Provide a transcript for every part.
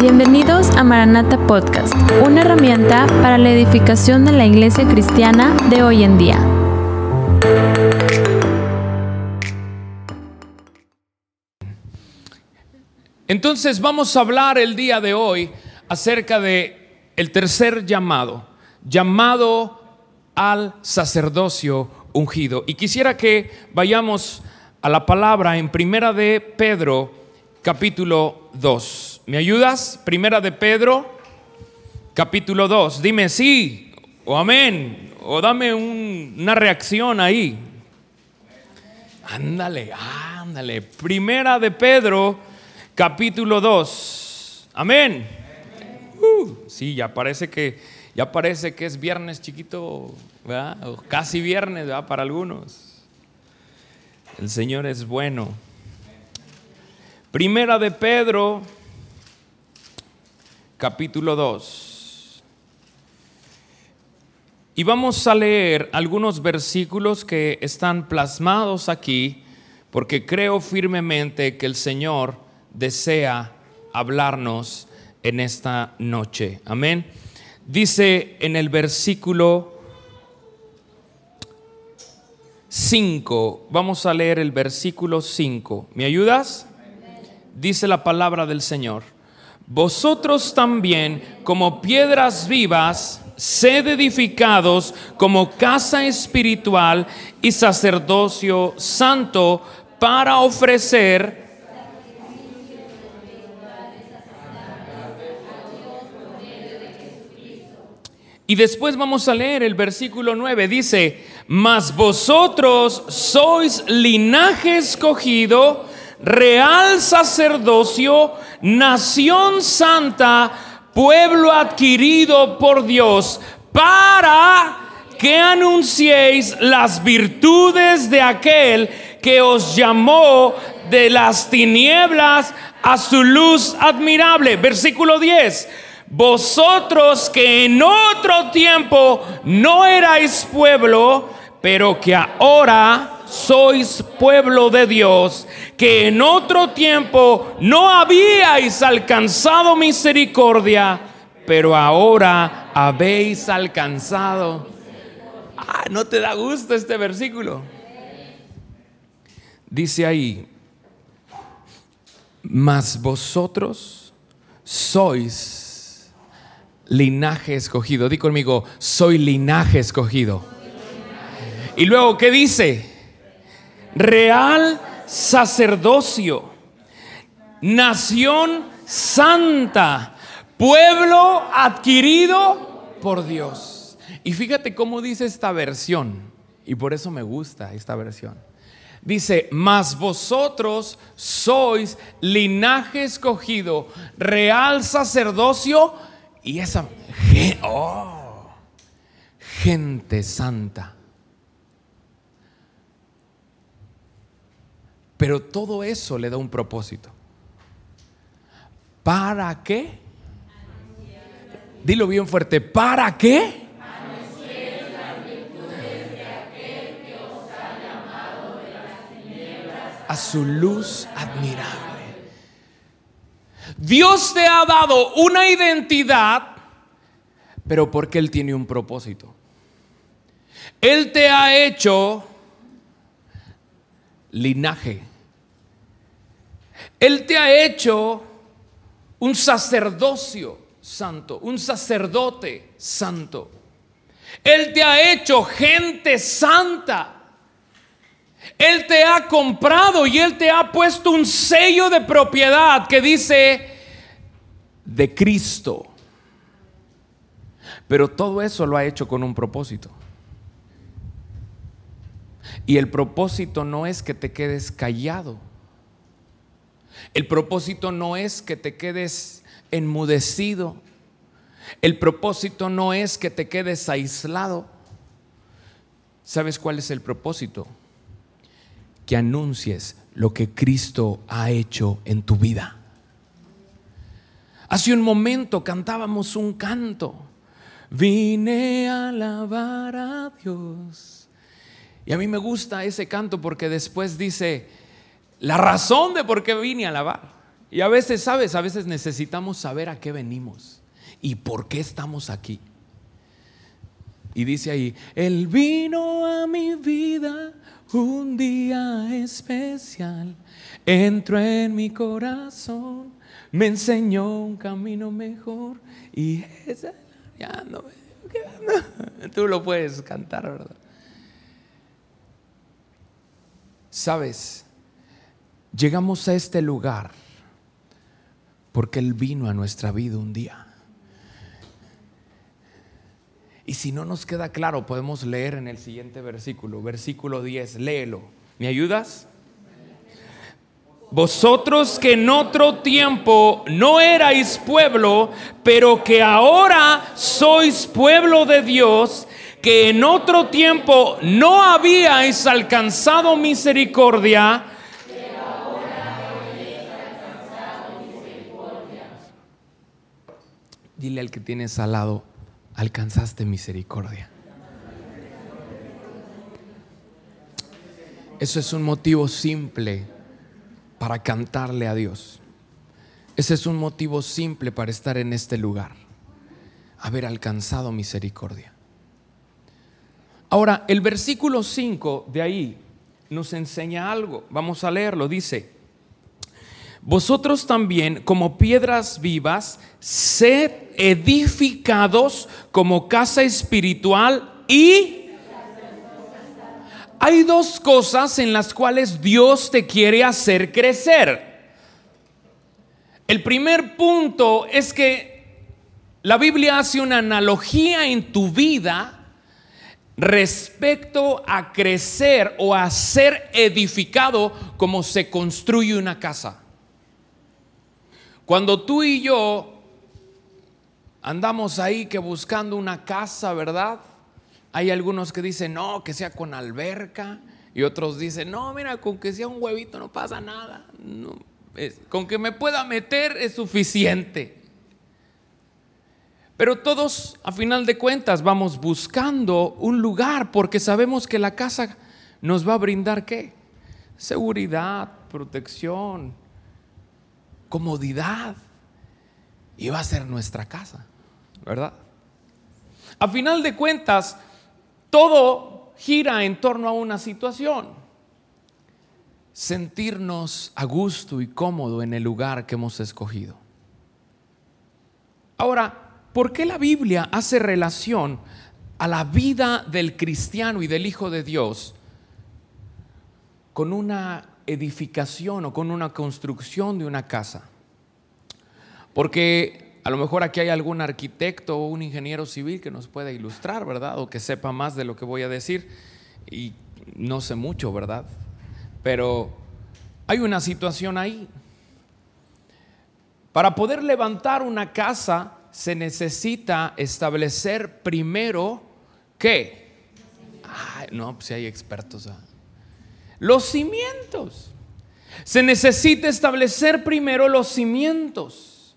Bienvenidos a Maranata Podcast, una herramienta para la edificación de la iglesia cristiana de hoy en día. Entonces vamos a hablar el día de hoy acerca de el tercer llamado, llamado al sacerdocio ungido. Y quisiera que vayamos a la palabra en Primera de Pedro, capítulo 2. ¿Me ayudas? Primera de Pedro, capítulo 2. Dime sí o amén o dame una reacción ahí. Ándale, ándale. Primera de Pedro, capítulo 2. Amén. Uh, sí, ya parece que ya parece que es viernes chiquito, O casi viernes, ¿verdad? Para algunos. El Señor es bueno. Primera de Pedro, capítulo 2. Y vamos a leer algunos versículos que están plasmados aquí, porque creo firmemente que el Señor desea hablarnos en esta noche. Amén. Dice en el versículo 5. Vamos a leer el versículo 5. ¿Me ayudas? Dice la palabra del Señor. Vosotros también, como piedras vivas, sed edificados como casa espiritual y sacerdocio santo para ofrecer Y después vamos a leer el versículo 9. Dice, mas vosotros sois linaje escogido, real sacerdocio, nación santa, pueblo adquirido por Dios, para que anunciéis las virtudes de aquel que os llamó de las tinieblas a su luz admirable. Versículo 10 vosotros que en otro tiempo no erais pueblo, pero que ahora sois pueblo de Dios, que en otro tiempo no habíais alcanzado misericordia, pero ahora habéis alcanzado. Ah, ¿no te da gusto este versículo? Dice ahí, mas vosotros sois linaje escogido. Di conmigo, soy linaje escogido. Y luego, ¿qué dice? Real sacerdocio, nación santa, pueblo adquirido por Dios. Y fíjate cómo dice esta versión, y por eso me gusta esta versión. Dice, mas vosotros sois linaje escogido, real sacerdocio, y esa oh, gente santa. Pero todo eso le da un propósito. ¿Para qué? Dilo bien fuerte. ¿Para qué? A su luz admirable. Dios te ha dado una identidad, pero porque Él tiene un propósito. Él te ha hecho linaje. Él te ha hecho un sacerdocio santo, un sacerdote santo. Él te ha hecho gente santa. Él te ha comprado y Él te ha puesto un sello de propiedad que dice de Cristo. Pero todo eso lo ha hecho con un propósito. Y el propósito no es que te quedes callado. El propósito no es que te quedes enmudecido. El propósito no es que te quedes aislado. ¿Sabes cuál es el propósito? que anuncies lo que Cristo ha hecho en tu vida. Hace un momento cantábamos un canto. Vine a alabar a Dios. Y a mí me gusta ese canto porque después dice la razón de por qué vine a alabar. Y a veces, ¿sabes? A veces necesitamos saber a qué venimos y por qué estamos aquí. Y dice ahí, Él vino a mi vida un día especial, entró en mi corazón, me enseñó un camino mejor y esa, ya no, tú lo puedes cantar, ¿verdad? Sabes, llegamos a este lugar porque Él vino a nuestra vida un día. Y si no nos queda claro, podemos leer en el siguiente versículo, versículo 10, léelo. ¿Me ayudas? Vosotros que en otro tiempo no erais pueblo, pero que ahora sois pueblo de Dios, que en otro tiempo no habíais alcanzado misericordia, Dile al que tienes al lado, alcanzaste misericordia. Eso es un motivo simple para cantarle a Dios. Ese es un motivo simple para estar en este lugar, haber alcanzado misericordia. Ahora, el versículo 5 de ahí nos enseña algo. Vamos a leerlo. Dice, vosotros también como piedras vivas, sed edificados como casa espiritual y... Hay dos cosas en las cuales Dios te quiere hacer crecer. El primer punto es que la Biblia hace una analogía en tu vida respecto a crecer o a ser edificado como se construye una casa. Cuando tú y yo andamos ahí que buscando una casa, ¿verdad? Hay algunos que dicen, no, que sea con alberca. Y otros dicen, no, mira, con que sea un huevito no pasa nada. con que me pueda meter es suficiente. Pero todos, a final de cuentas, vamos buscando un lugar porque sabemos que la casa nos va a brindar qué? Seguridad, protección, comodidad. Va a ser nuestra casa, ¿verdad? A final de cuentas, todo gira en torno a una situación. Sentirnos a gusto y cómodo en el lugar que hemos escogido. Ahora, ¿por qué la Biblia hace relación a la vida del cristiano y del Hijo de Dios con una edificación o con una construcción de una casa? Porque a lo mejor aquí hay algún arquitecto o un ingeniero civil que nos pueda ilustrar, ¿verdad? O que sepa más de lo que voy a decir. Y no sé mucho, ¿verdad? Pero hay una situación ahí. Para poder levantar una casa se necesita establecer primero qué. no, pues hay expertos. ¿ah? Los cimientos. Se necesita establecer primero los cimientos.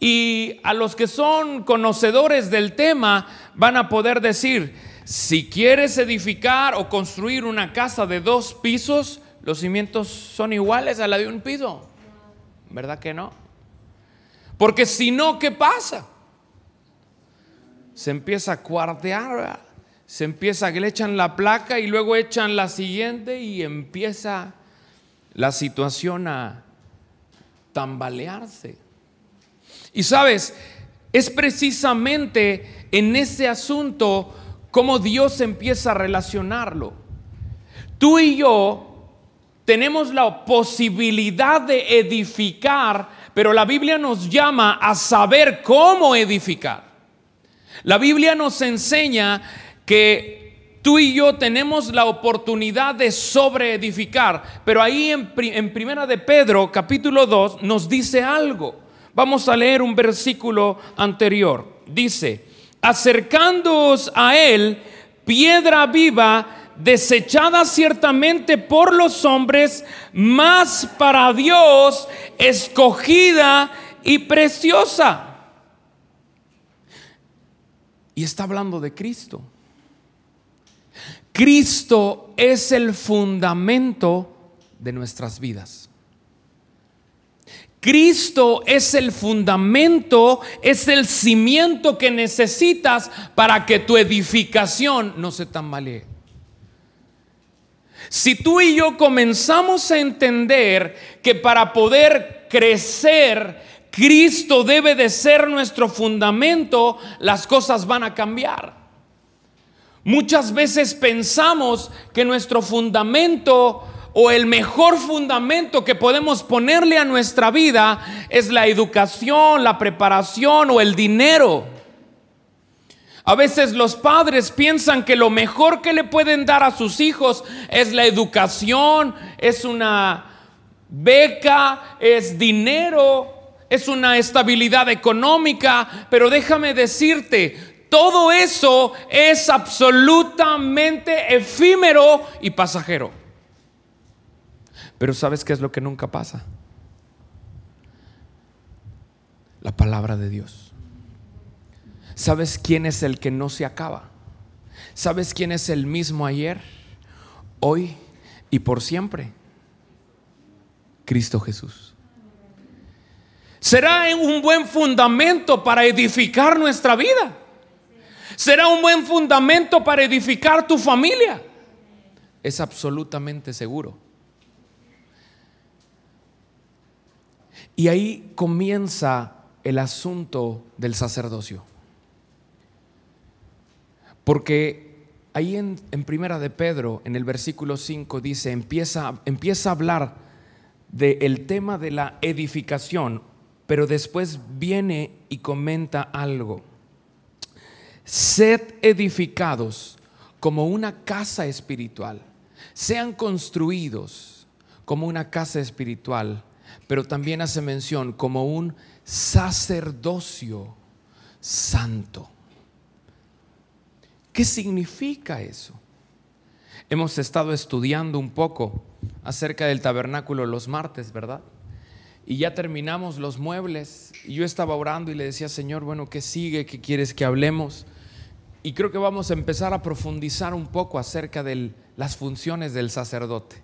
Y a los que son conocedores del tema van a poder decir, si quieres edificar o construir una casa de dos pisos, los cimientos son iguales a la de un piso. ¿Verdad que no? Porque si no, ¿qué pasa? Se empieza a cuartear, se empieza que le echan la placa y luego echan la siguiente y empieza la situación a tambalearse. Y sabes, es precisamente en ese asunto como Dios empieza a relacionarlo. Tú y yo tenemos la posibilidad de edificar pero la Biblia nos llama a saber cómo edificar. La Biblia nos enseña que tú y yo tenemos la oportunidad de sobreedificar, pero ahí en, Primera de Pedro, capítulo 2, nos dice algo. Vamos a leer un versículo anterior. Dice, acercándoos a él, piedra viva, desechada ciertamente por los hombres, más para Dios escogida y preciosa. Y está hablando de Cristo. Cristo es el fundamento de nuestras vidas. Cristo es el fundamento, es el cimiento que necesitas para que tu edificación no se tambalee. Si tú y yo comenzamos a entender que para poder crecer, Cristo debe de ser nuestro fundamento, las cosas van a cambiar. Muchas veces pensamos que nuestro fundamento o el mejor fundamento que podemos ponerle a nuestra vida es la educación, la preparación o el dinero. A veces los padres piensan que lo mejor que le pueden dar a sus hijos es la educación, es una beca, es dinero, es una estabilidad económica, pero déjame decirte, todo eso es absolutamente efímero y pasajero. Pero ¿sabes qué es lo que nunca pasa? La palabra de Dios. ¿Sabes quién es el que no se acaba? ¿Sabes quién es el mismo ayer, hoy y por siempre? Cristo Jesús. Será un buen fundamento para edificar nuestra vida. Será un buen fundamento para edificar tu familia. Es absolutamente seguro. Y ahí comienza el asunto del sacerdocio. Porque ahí en, Primera de Pedro, en el versículo 5, dice, empieza, empieza a hablar del tema de la edificación, pero después viene y comenta algo. Sed edificados como una casa espiritual, sean construidos como una casa espiritual pero también hace mención como un sacerdocio santo. ¿Qué significa eso? Hemos estado estudiando un poco acerca del tabernáculo los martes, ¿verdad? Y ya terminamos los muebles y yo estaba orando y le decía, Señor, bueno, ¿qué sigue? ¿Qué quieres que hablemos? Y creo que vamos a empezar a profundizar un poco acerca de las funciones del sacerdote.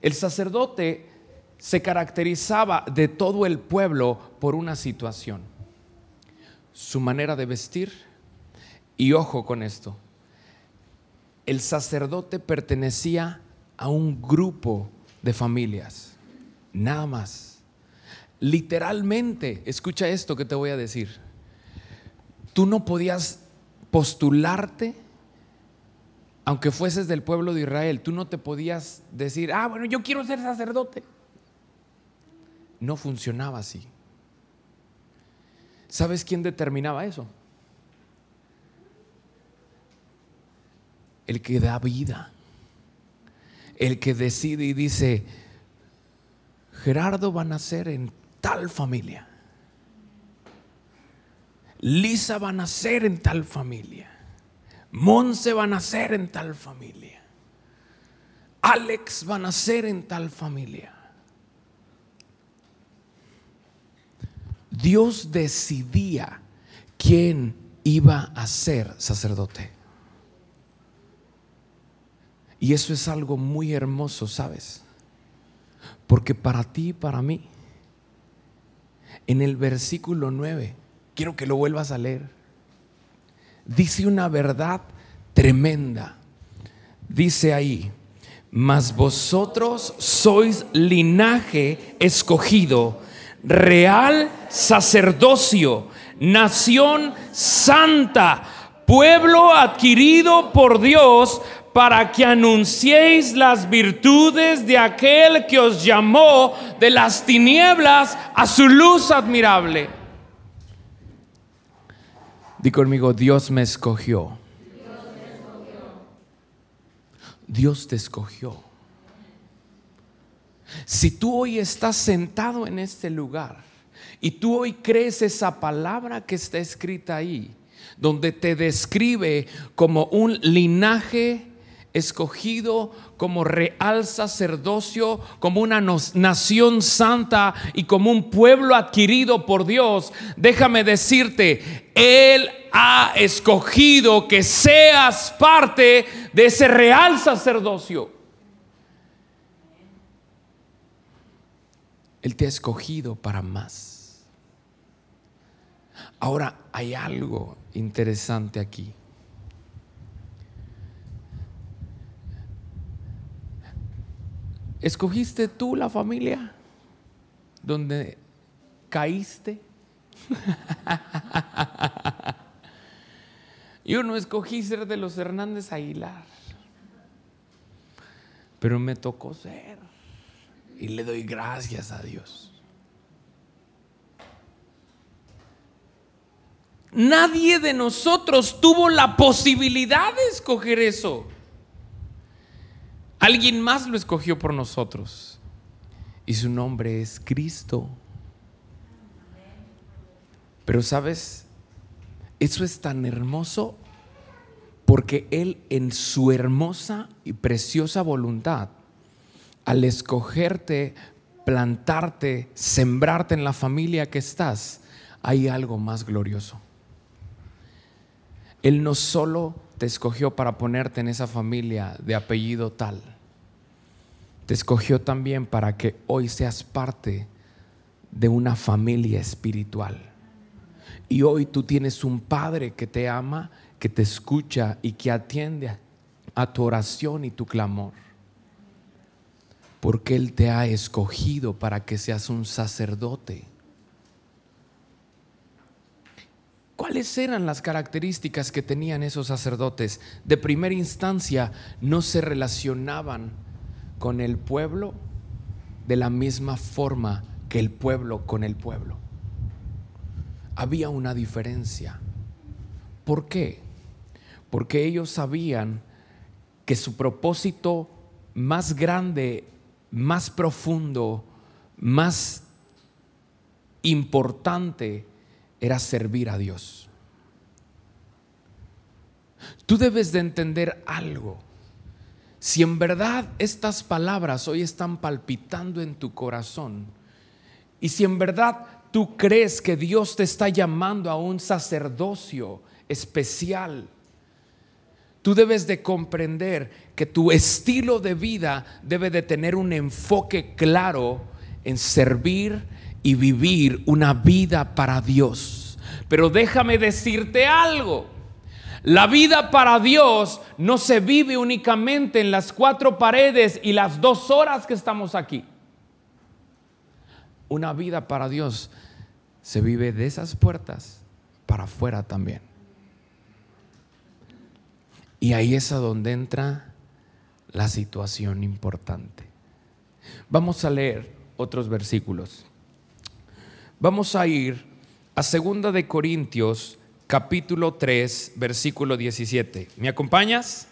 El sacerdote se caracterizaba de todo el pueblo por una situación, su manera de vestir. Y ojo con esto, el sacerdote pertenecía a un grupo de familias, nada más. Literalmente, escucha esto que te voy a decir, tú no podías postularte aunque fueses del pueblo de Israel, tú no te podías decir, ah, bueno, yo quiero ser sacerdote no funcionaba así. ¿Sabes quién determinaba eso? El que da vida. El que decide y dice, Gerardo va a nacer en tal familia. Lisa va a nacer en tal familia. Monse va a nacer en tal familia. Alex va a nacer en tal familia. Dios decidía quién iba a ser sacerdote. Y eso es algo muy hermoso, ¿sabes? Porque para ti y para mí, en el versículo 9, quiero que lo vuelvas a leer, dice una verdad tremenda. Dice ahí, mas vosotros sois linaje escogido real sacerdocio, nación santa, pueblo adquirido por Dios para que anunciéis las virtudes de aquel que os llamó de las tinieblas a su luz admirable. Di conmigo, Dios me escogió. Dios te escogió. Si tú hoy estás sentado en este lugar y tú hoy crees esa palabra que está escrita ahí, donde te describe como un linaje escogido como real sacerdocio, como una nación santa y como un pueblo adquirido por Dios, déjame decirte, Él ha escogido que seas parte de ese real sacerdocio. Él te ha escogido para más. Ahora hay algo interesante aquí. ¿Escogiste tú la familia donde caíste? Yo no escogí ser de los Hernández Aguilar, pero me tocó ser y le doy gracias a Dios. Nadie de nosotros tuvo la posibilidad de escoger eso. Alguien más lo escogió por nosotros. Y su nombre es Cristo. Pero sabes, eso es tan hermoso porque Él en su hermosa y preciosa voluntad, al escogerte, plantarte, sembrarte en la familia que estás, hay algo más glorioso. Él no solo te escogió para ponerte en esa familia de apellido tal, te escogió también para que hoy seas parte de una familia espiritual. Y hoy tú tienes un Padre que te ama, que te escucha y que atiende a tu oración y tu clamor. Porque Él te ha escogido para que seas un sacerdote ¿Cuáles eran las características que tenían esos sacerdotes? De primera instancia, no se relacionaban con el pueblo de la misma forma que el pueblo con el pueblo. Había una diferencia. ¿Por qué? Porque ellos sabían que su propósito más grande, más profundo, más importante era servir a Dios. Tú debes de entender algo. Si en verdad estas palabras hoy están palpitando en tu corazón y si en verdad tú crees que Dios te está llamando a un sacerdocio especial, tú debes de comprender que tu estilo de vida debe de tener un enfoque claro en servir y vivir una vida para Dios. Pero déjame decirte algo. La vida para Dios no se vive únicamente en las cuatro paredes y las dos horas que estamos aquí. Una vida para Dios se vive de esas puertas para afuera también. Y ahí es a donde entra la situación importante. Vamos a leer otros versículos. Vamos a ir a Segunda de Corintios, capítulo 3, versículo 17. ¿Me acompañas?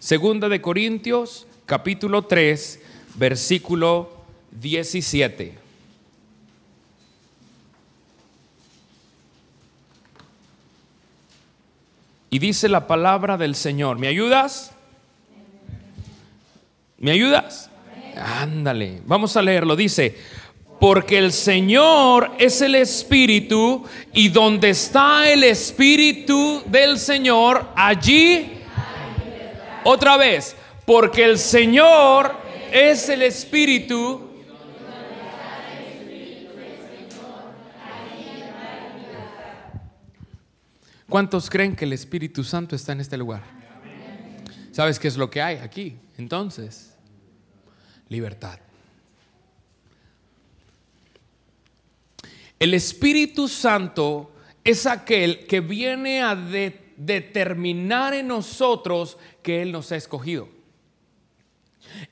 Segunda de Corintios, capítulo 3, versículo 17. Y dice la palabra del Señor. ¿Me ayudas? ¿Me ayudas? Ándale, vamos a leerlo. Dice, porque el Señor es el Espíritu y donde está el Espíritu del Señor, allí, otra vez, porque el Señor es el Espíritu. ¿Cuántos creen que el Espíritu Santo está en este lugar? ¿Sabes qué es lo que hay aquí? Entonces, libertad. El Espíritu Santo es aquel que viene a determinar en nosotros que Él nos ha escogido.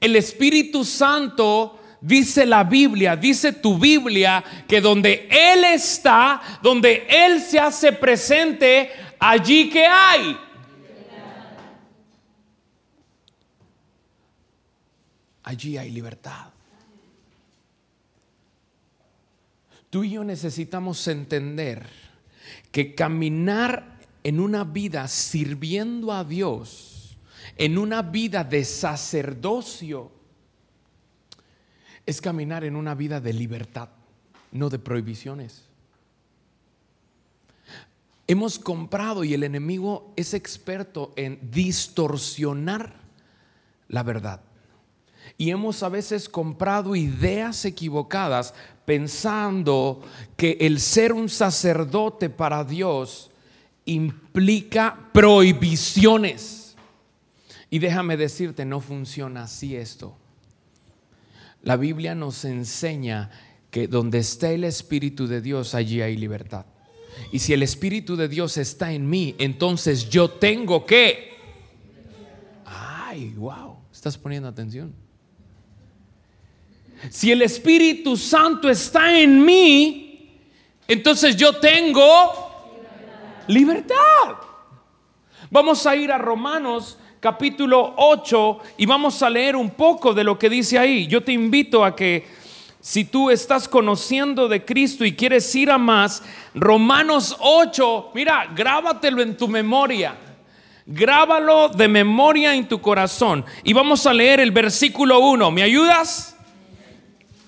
El Espíritu Santo dice la Biblia, dice tu Biblia, que donde Él está, donde Él se hace presente, allí que hay. Allí hay libertad. Tú y yo necesitamos entender que caminar en una vida sirviendo a Dios, en una vida de sacerdocio, es caminar en una vida de libertad, no de prohibiciones. Hemos comprado y el enemigo es experto en distorsionar la verdad. Y hemos a veces comprado ideas equivocadas pensando que el ser un sacerdote para Dios implica prohibiciones. Y déjame decirte, no funciona así esto. La Biblia nos enseña que donde está el Espíritu de Dios, allí hay libertad. Y si el Espíritu de Dios está en mí, entonces yo tengo que... Ay, wow, estás poniendo atención. Si el Espíritu Santo está en mí, entonces yo tengo libertad. Vamos a ir a Romanos capítulo 8 y vamos a leer un poco de lo que dice ahí. Yo te invito a que si tú estás conociendo de Cristo y quieres ir a más, Romanos 8, mira, grábatelo en tu memoria. Grábalo de memoria en tu corazón. Y vamos a leer el versículo 1. ¿Me ayudas?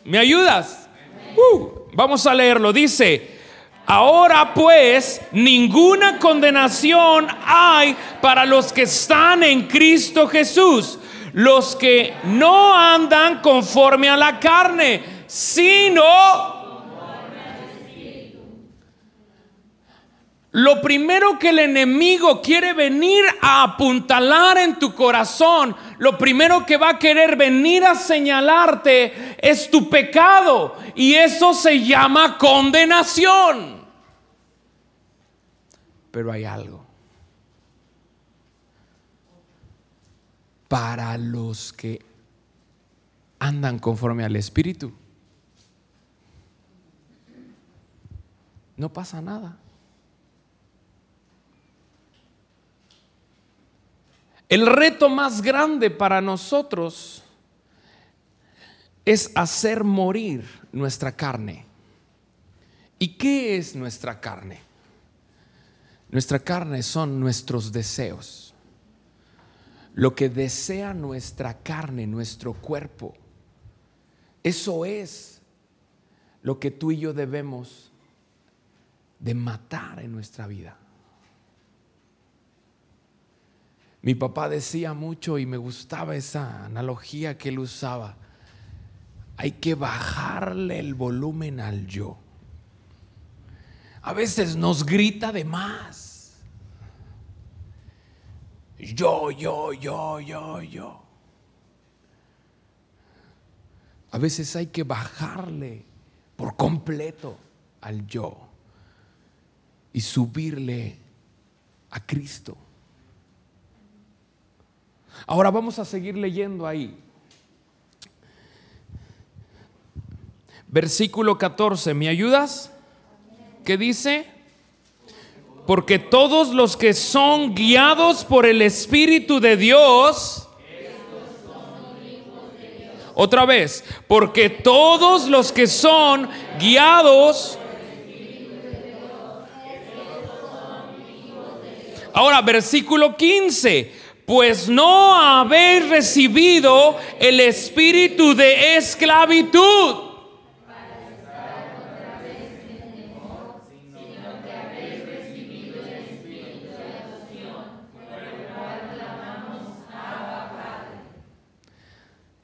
¿Me ayudas? Uh, vamos a leerlo. Dice, ahora pues ninguna condenación hay para los que están en Cristo Jesús. Los que no andan conforme a la carne sino Lo primero que el enemigo quiere venir a apuntalar en tu corazón, lo primero que va a querer venir a señalarte es tu pecado. Y eso se llama condenación. Pero hay algo. Para los que andan conforme al Espíritu. no pasa nada. El reto más grande para nosotros es hacer morir nuestra carne. ¿Y qué es nuestra carne? Nuestra carne son nuestros deseos. Lo que desea nuestra carne, nuestro cuerpo. Eso es lo que tú y yo debemos de matar en nuestra vida. Mi papá decía mucho y me gustaba esa analogía que él usaba. Hay que bajarle el volumen al yo. A veces nos grita de más. Yo, yo, yo, yo, yo. A veces hay que bajarle por completo al yo y subirle a Cristo. Ahora vamos a seguir leyendo ahí. Versículo 14, ¿me ayudas? ¿Qué dice? Porque todos los que son guiados por el Espíritu de Dios, otra vez, porque todos los que son guiados Ahora, versículo 15. Pues no habéis recibido el espíritu de esclavitud.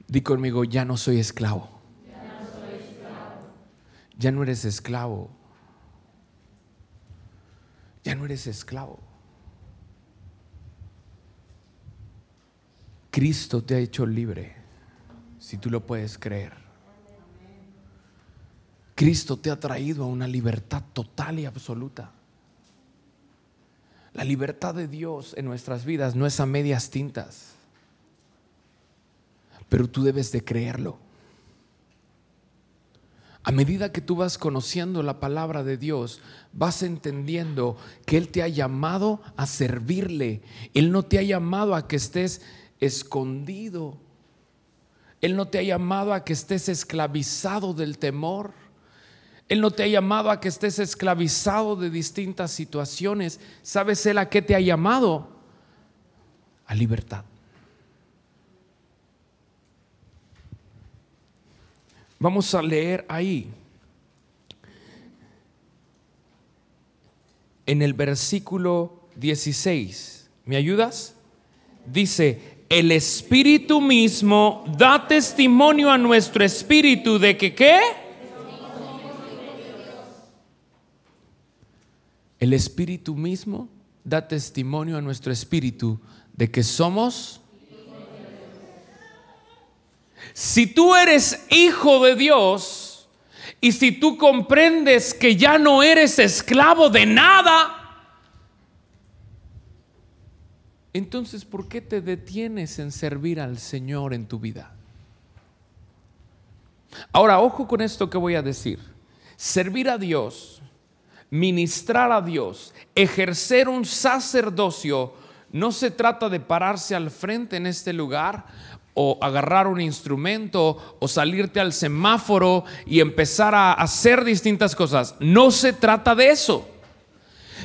Di conmigo, ya no soy esclavo. Ya no, soy esclavo. ya no eres esclavo. Ya no eres esclavo. Cristo te ha hecho libre, si tú lo puedes creer. Cristo te ha traído a una libertad total y absoluta. La libertad de Dios en nuestras vidas no es a medias tintas, pero tú debes de creerlo. A medida que tú vas conociendo la palabra de Dios, vas entendiendo que Él te ha llamado a servirle. Él no te ha llamado a que estés escondido. Él no te ha llamado a que estés esclavizado del temor. Él no te ha llamado a que estés esclavizado de distintas situaciones. ¿Sabes Él a qué te ha llamado? A libertad. Vamos a leer ahí. En el versículo 16. ¿Me ayudas? Dice, el Espíritu mismo da testimonio a nuestro espíritu de que qué? El Espíritu mismo da testimonio a nuestro espíritu de que somos si tú eres hijo de Dios y si tú comprendes que ya no eres esclavo de nada, entonces ¿por qué te detienes en servir al Señor en tu vida? Ahora, ojo con esto que voy a decir. Servir a Dios, ministrar a Dios, ejercer un sacerdocio, no se trata de pararse al frente en este lugar o agarrar un instrumento o salirte al semáforo y empezar a hacer distintas cosas. No se trata de eso.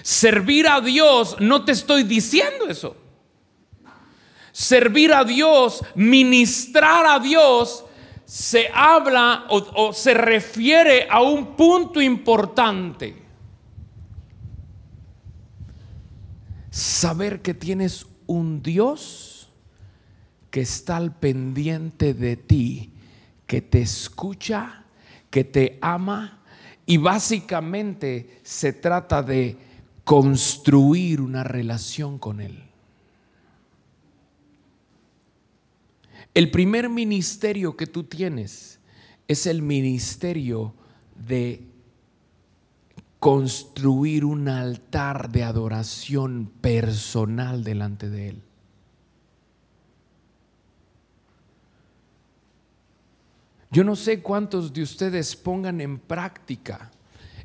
Servir a Dios, no te estoy diciendo eso. Servir a Dios, ministrar a Dios, se habla o, se refiere a un punto importante. Saber que tienes un Dios que está al pendiente de ti, que te escucha, que te ama y básicamente se trata de construir una relación con Él. El primer ministerio que tú tienes es el ministerio de construir un altar de adoración personal delante de Él. Yo no sé cuántos de ustedes pongan en práctica.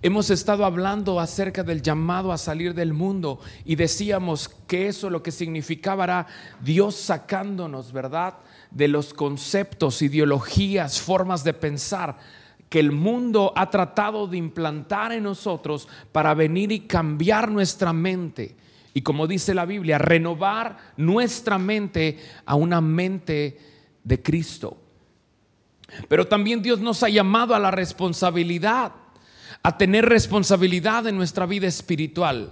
Hemos estado hablando acerca del llamado a salir del mundo y decíamos que eso lo que significaba era Dios sacándonos, ¿verdad? De los conceptos, ideologías, formas de pensar que el mundo ha tratado de implantar en nosotros para venir y cambiar nuestra mente. Y como dice la Biblia, renovar nuestra mente a una mente de Cristo. Pero también Dios nos ha llamado a la responsabilidad, a tener responsabilidad en nuestra vida espiritual.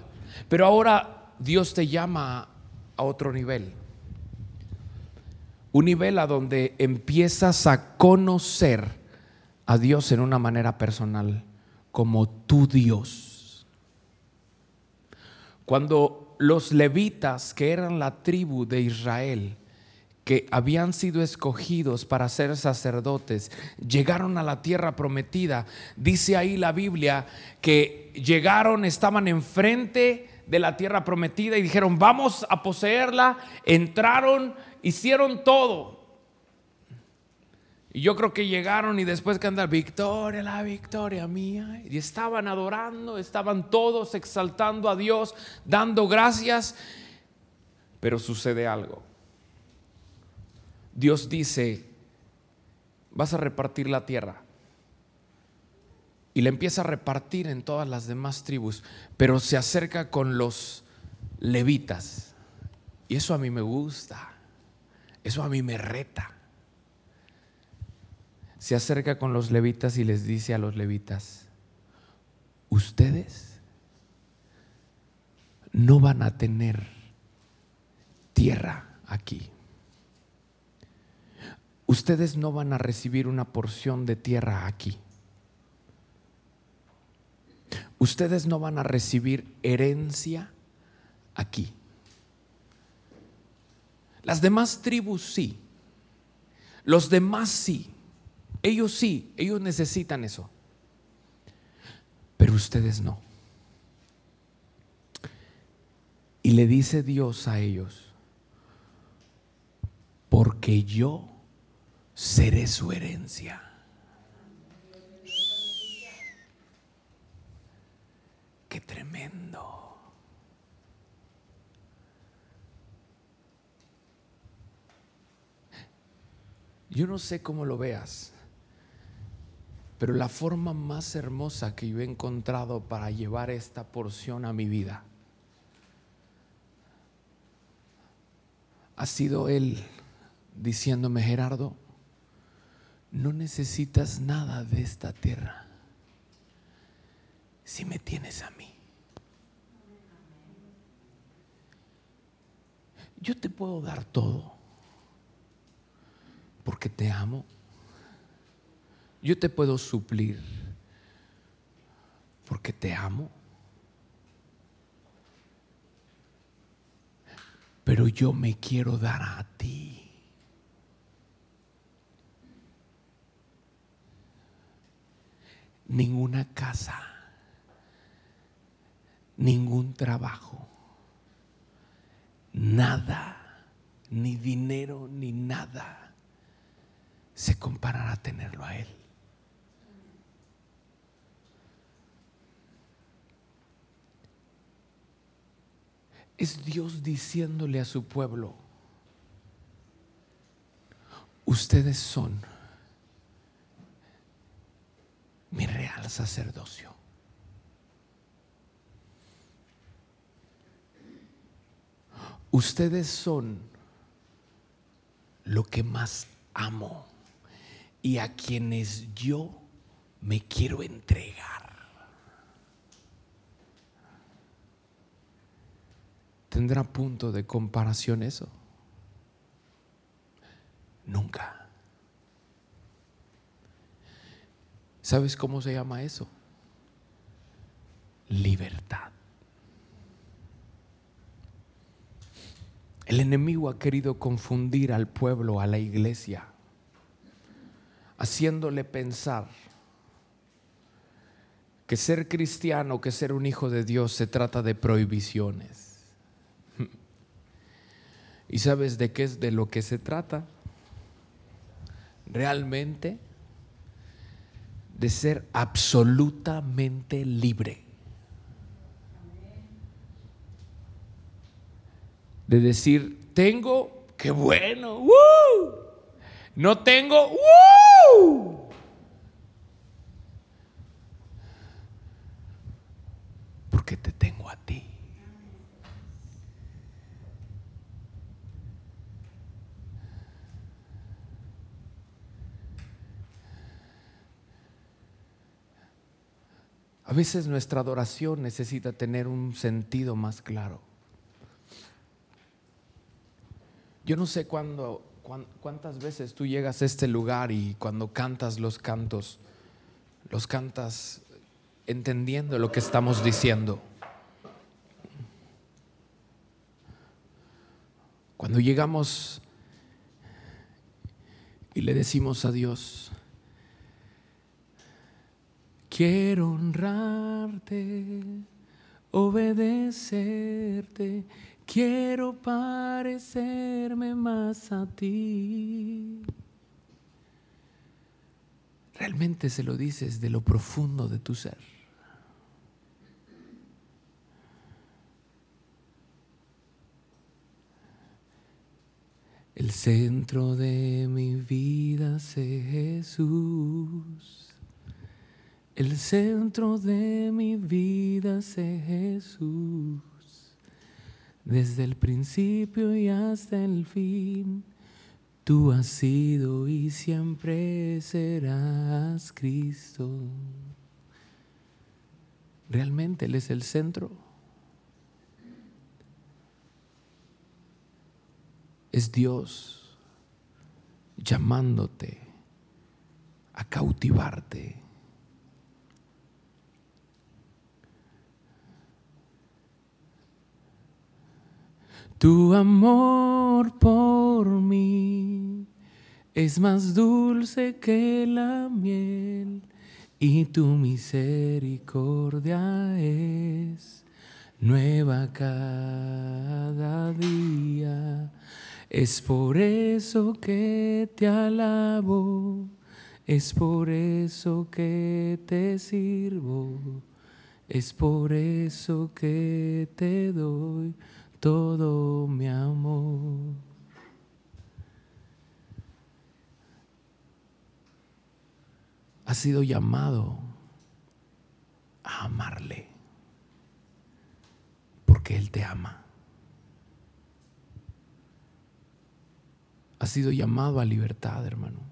Pero ahora Dios te llama a otro nivel. Un nivel a donde empiezas a conocer a Dios en una manera personal, como tu Dios. Cuando los levitas, que eran la tribu de Israel, que habían sido escogidos para ser sacerdotes, llegaron a la tierra prometida. Dice ahí la Biblia que llegaron, estaban enfrente de la tierra prometida y dijeron, vamos a poseerla. Entraron, hicieron todo. Y yo creo que llegaron y después que andar, victoria, la victoria mía. Y estaban adorando, estaban todos exaltando a Dios, dando gracias. Pero sucede algo Dios dice, vas a repartir la tierra. Y le empieza a repartir en todas las demás tribus, pero se acerca con los levitas. Y eso a mí me gusta, eso a mí me reta. Se acerca con los levitas y les dice a los levitas, ustedes no van a tener tierra aquí ustedes no van a recibir una porción de tierra aquí. Ustedes no van a recibir herencia aquí. Las demás tribus sí. Los demás sí. Ellos sí, ellos necesitan eso. Pero ustedes no. Y le dice Dios a ellos, porque yo seré su herencia. Qué tremendo. Yo no sé cómo lo veas, pero la forma más hermosa que yo he encontrado para llevar esta porción a mi vida ha sido Él diciéndome, Gerardo, no necesitas nada de esta tierra si me tienes a mí. Yo te puedo dar todo. Porque te amo. Yo te puedo suplir porque te amo. Pero yo me quiero dar a ti. Ninguna casa, ningún trabajo, nada, ni dinero, ni nada se comparará a tenerlo a Él. Es Dios diciéndole a su pueblo, ustedes son mi real sacerdocio. Ustedes son lo que más amo y a quienes yo me quiero entregar. ¿Tendrá punto de comparación eso? Nunca. ¿Sabes cómo se llama eso? Libertad. El enemigo ha querido confundir al pueblo, a la iglesia, haciéndole pensar que ser cristiano, que ser un hijo de Dios se trata de prohibiciones. ¿Y sabes de qué es de lo que se trata? Realmente de ser absolutamente libre. De decir, tengo, qué bueno. No tengo, ¡Woo! porque te tengo a ti. A veces nuestra adoración necesita tener un sentido más claro. Yo no sé cuándo, cuántas veces tú llegas a este lugar y cuando cantas los cantos, los cantas entendiendo lo que estamos diciendo. Cuando llegamos y le decimos a Dios, quiero honrarte, obedecerte, quiero parecerme más a ti. Realmente se lo dices de lo profundo de tu ser. El centro de mi vida es Jesús. El centro de mi vida es Jesús. Desde el principio y hasta el fin, tú has sido y siempre serás Cristo. Realmente Él es el centro. es Dios llamándote a cautivarte. Tu amor por mí es más dulce que la miel y tu misericordia es nueva cada día. Es por eso que te alabo, es por eso que te sirvo, es por eso que te doy todo mi amor. Has sido llamado a amarle, porque Él te ama. Ha sido llamado a libertad, hermano.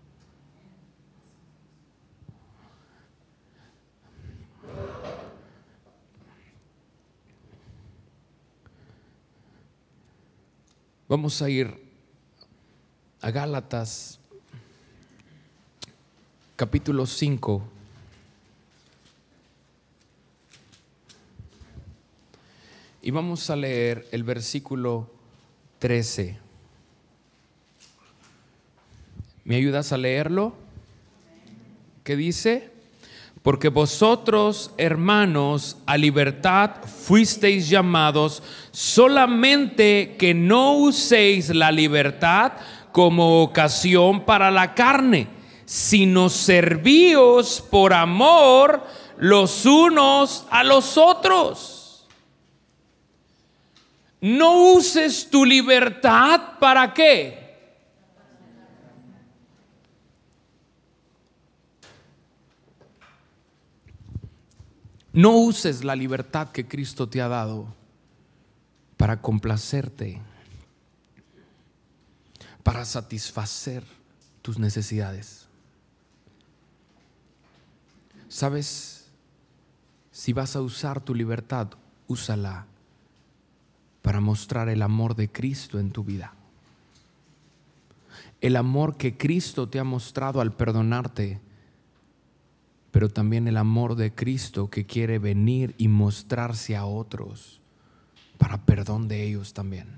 Vamos a ir a Gálatas capítulo 5. Y vamos a leer el versículo 13. ¿Me ayudas a leerlo? ¿Qué dice? Porque vosotros, hermanos, a libertad fuisteis llamados, solamente que no uséis la libertad como ocasión para la carne, sino servíos por amor los unos a los otros. No uses tu libertad para qué? No uses la libertad que Cristo te ha dado para complacerte, para satisfacer tus necesidades. ¿Sabes? Si vas a usar tu libertad, úsala para mostrar el amor de Cristo en tu vida. El amor que Cristo te ha mostrado al perdonarte pero también el amor de Cristo que quiere venir y mostrarse a otros para perdón de ellos también.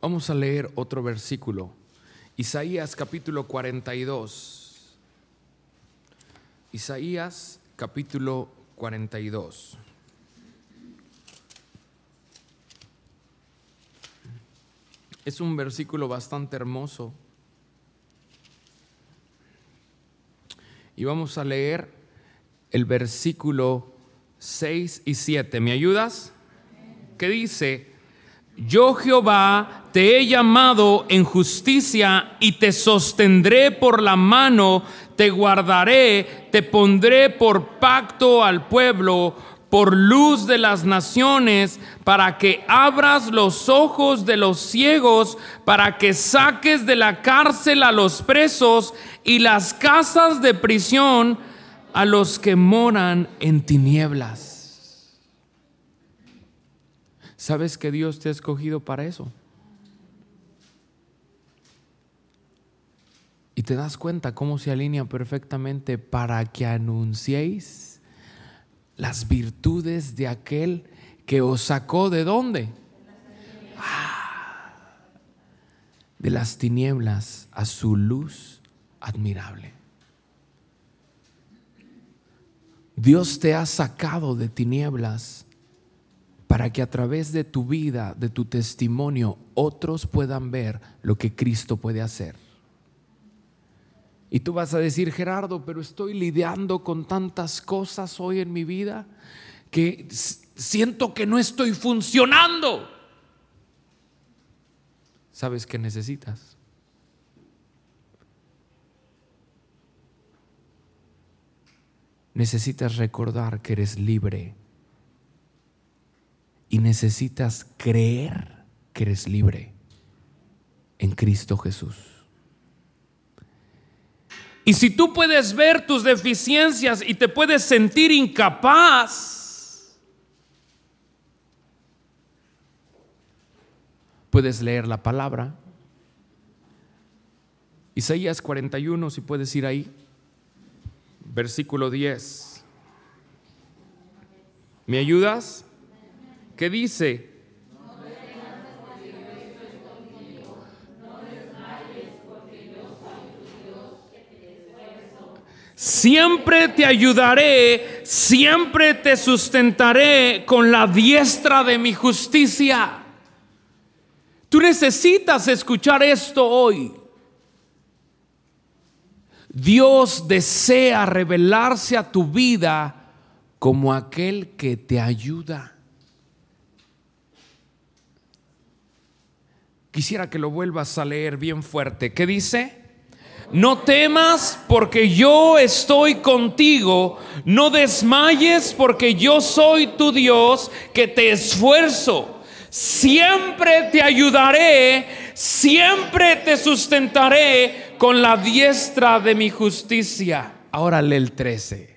Vamos a leer otro versículo. Isaías capítulo 42. Isaías capítulo 42. Es un versículo bastante hermoso y vamos a leer el versículo 6 y 7. ¿Me ayudas? ¿Qué dice? Yo Jehová te he llamado en justicia y te sostendré por la mano, te guardaré, te pondré por pacto al pueblo, por luz de las naciones, para que abras los ojos de los ciegos, para que saques de la cárcel a los presos y las casas de prisión a los que moran en tinieblas. ¿Sabes que Dios te ha escogido para eso? Y te das cuenta cómo se alinea perfectamente para que anunciéis las virtudes de aquel que os sacó de dónde? Ah, de las tinieblas a su luz admirable. Dios te ha sacado de tinieblas para que a través de tu vida, de tu testimonio, otros puedan ver lo que Cristo puede hacer. Y tú vas a decir, Gerardo, pero estoy lidiando con tantas cosas hoy en mi vida que siento que no estoy funcionando. ¿Sabes qué necesitas? necesitas recordar que eres libre y necesitas creer que eres libre en Cristo Jesús. Y si tú puedes ver tus deficiencias y te puedes sentir incapaz, puedes leer la palabra. Isaías 41, si puedes ir ahí versículo 10. ¿Me ayudas? ¿Qué dice? Siempre te ayudaré, siempre te sustentaré con la diestra de mi justicia. Tú necesitas escuchar esto hoy. Dios desea revelarse a tu vida como aquel que te ayuda. Quisiera que lo vuelvas a leer bien fuerte. ¿Qué dice? No temas porque yo estoy contigo. No desmayes porque yo soy tu Dios que te esfuerzo. Siempre te ayudaré, siempre te sustentaré con la diestra de mi justicia. Ahora lee el 13.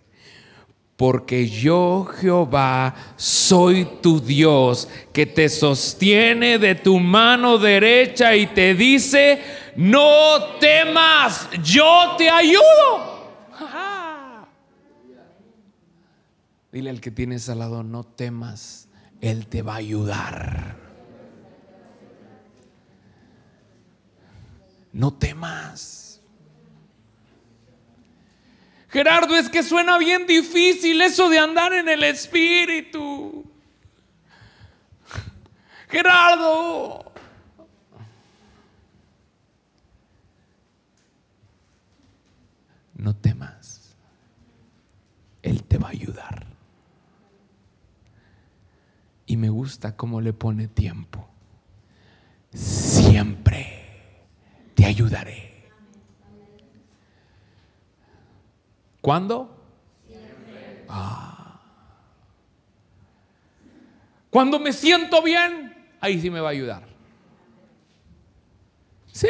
Porque yo Jehová soy tu Dios que te sostiene de tu mano derecha y te dice, no temas, yo te ayudo. Dile al que tienes al lado, no temas, Él te va a ayudar. No temas. Gerardo, es que suena bien difícil eso de andar en el Espíritu. Gerardo. No temas. Él te va a ayudar. Y me gusta cómo le pone tiempo. Siempre te ayudaré. ¿Cuándo? Ah. Cuando me siento bien, ahí sí me va a ayudar. Sí.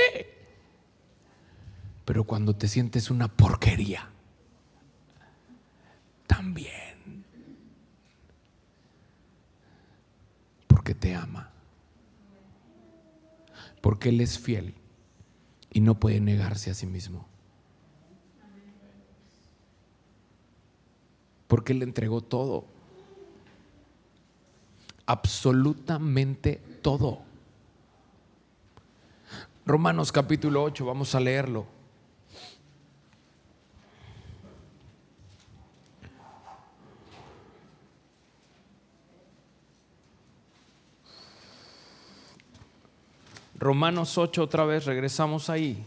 Pero cuando te sientes una porquería, también. Porque te ama. Porque Él es fiel y no puede negarse a sí mismo. Porque Él entregó todo. Absolutamente todo. Romanos capítulo 8, vamos a leerlo. Romanos 8 otra vez, regresamos ahí.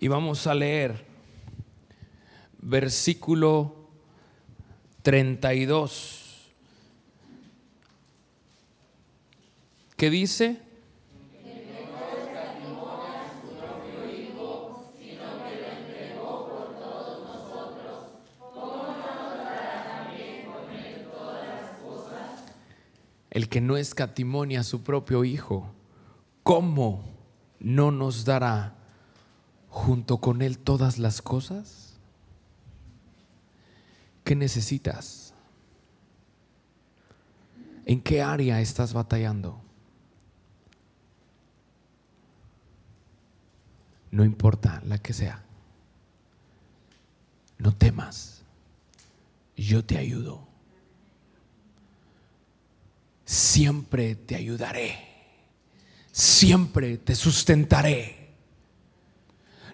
Y vamos a leer versículo 32. ¿Qué dice? El que no escatimonia a su propio Hijo, ¿cómo no nos dará junto con Él todas las cosas? ¿Qué necesitas? ¿En qué área estás batallando? No importa la que sea. No temas. Yo te ayudo siempre te ayudaré, siempre te sustentaré.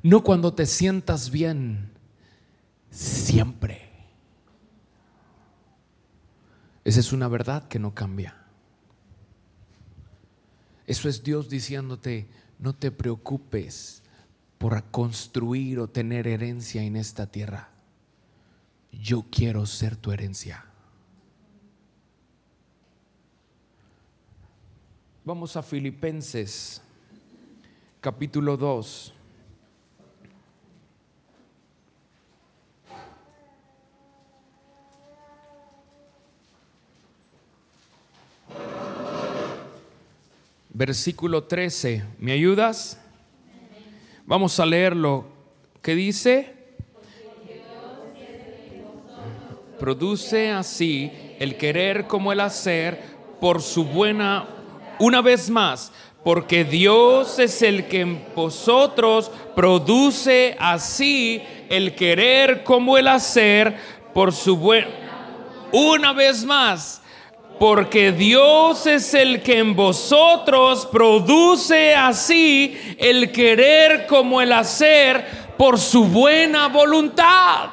No cuando te sientas bien, siempre. Esa es una verdad que no cambia. Eso es Dios diciéndote, no te preocupes por construir o tener herencia en esta tierra. Yo quiero ser tu herencia. Vamos a Filipenses, capítulo 2. Versículo 13. ¿Me ayudas? Vamos a leerlo. ¿Qué dice? Produce así el querer como el hacer por su buena una vez más, porque Dios es el que en vosotros produce así el querer como el hacer por su buen... Una vez más, porque Dios es el que en vosotros produce así el querer como el hacer por su buena voluntad.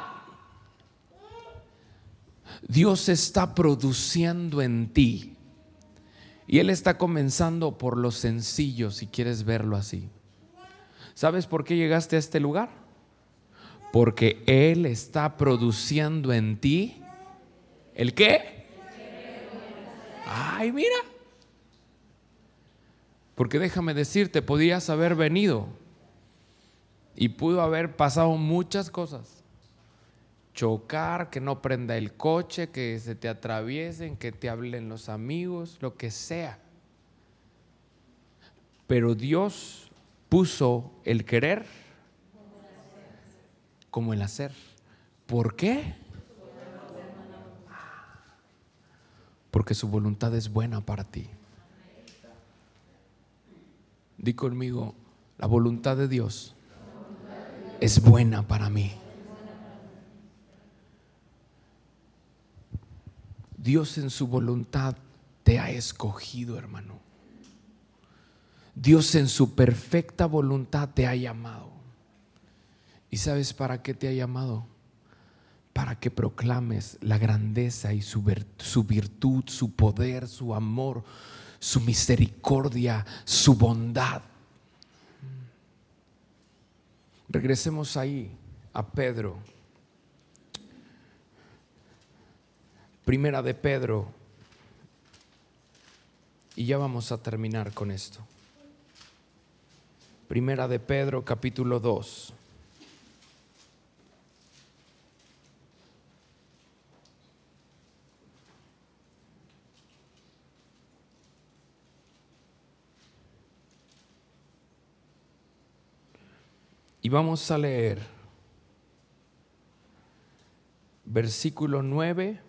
Dios está produciendo en ti y Él está comenzando por lo sencillo, si quieres verlo así. ¿Sabes por qué llegaste a este lugar? Porque Él está produciendo en ti el qué? Ay, mira. Porque déjame decirte, podías haber venido y pudo haber pasado muchas cosas chocar, que no prenda el coche, que se te atraviesen, que te hablen los amigos, lo que sea. Pero Dios puso el querer como el hacer. ¿Por qué? porque su voluntad es buena para ti. Di conmigo, la voluntad de Dios es buena para mí. Dios en su voluntad te ha escogido, hermano. Dios en su perfecta voluntad te ha llamado. ¿Y sabes para qué te ha llamado? Para que proclames la grandeza y su, virtud, su poder, su amor, su misericordia, su bondad. Regresemos ahí a Pedro. Primera de Pedro. Y ya vamos a terminar con esto. Primera de Pedro, capítulo 2. Y vamos a leer versículo 9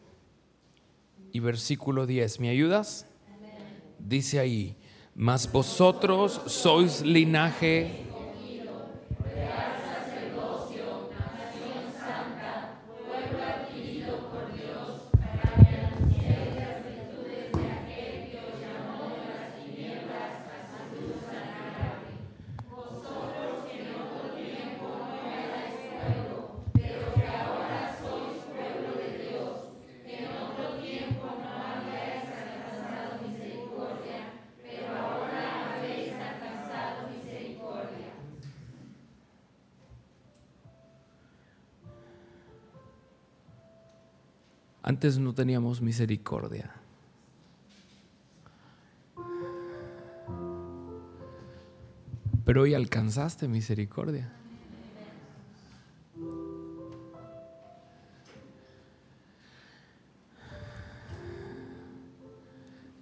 y versículo 10. ¿Me ayudas? Dice ahí, mas vosotros sois linaje No teníamos misericordia. Pero hoy alcanzaste misericordia.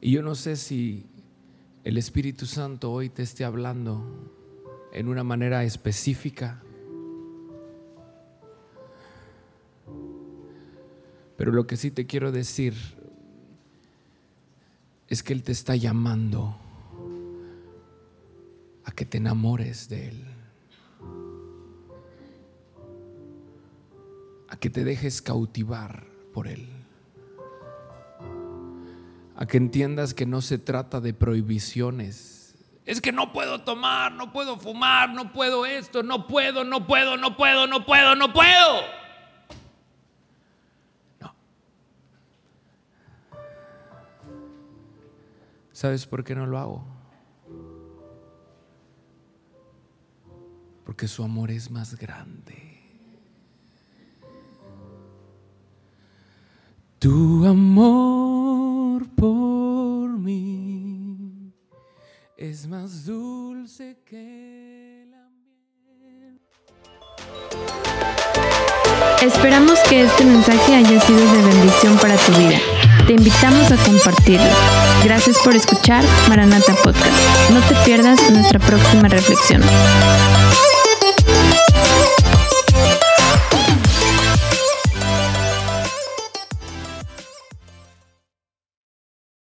Y yo no sé si el Espíritu Santo hoy te esté hablando en una manera específica Pero lo que sí te quiero decir es que Él te está llamando a que te enamores de Él. A que te dejes cautivar por Él. A que entiendas que no se trata de prohibiciones. Es que no puedo tomar, no puedo fumar, no puedo esto, no puedo, no puedo, no puedo, no puedo, no puedo. ¿Sabes por qué no lo hago? Porque su amor es más grande. Tu amor por mí es más dulce que la miel. Esperamos que este mensaje haya sido de bendición para tu vida. Te invitamos a compartirlo. Gracias por escuchar Maranata Podcast. No te pierdas nuestra próxima reflexión.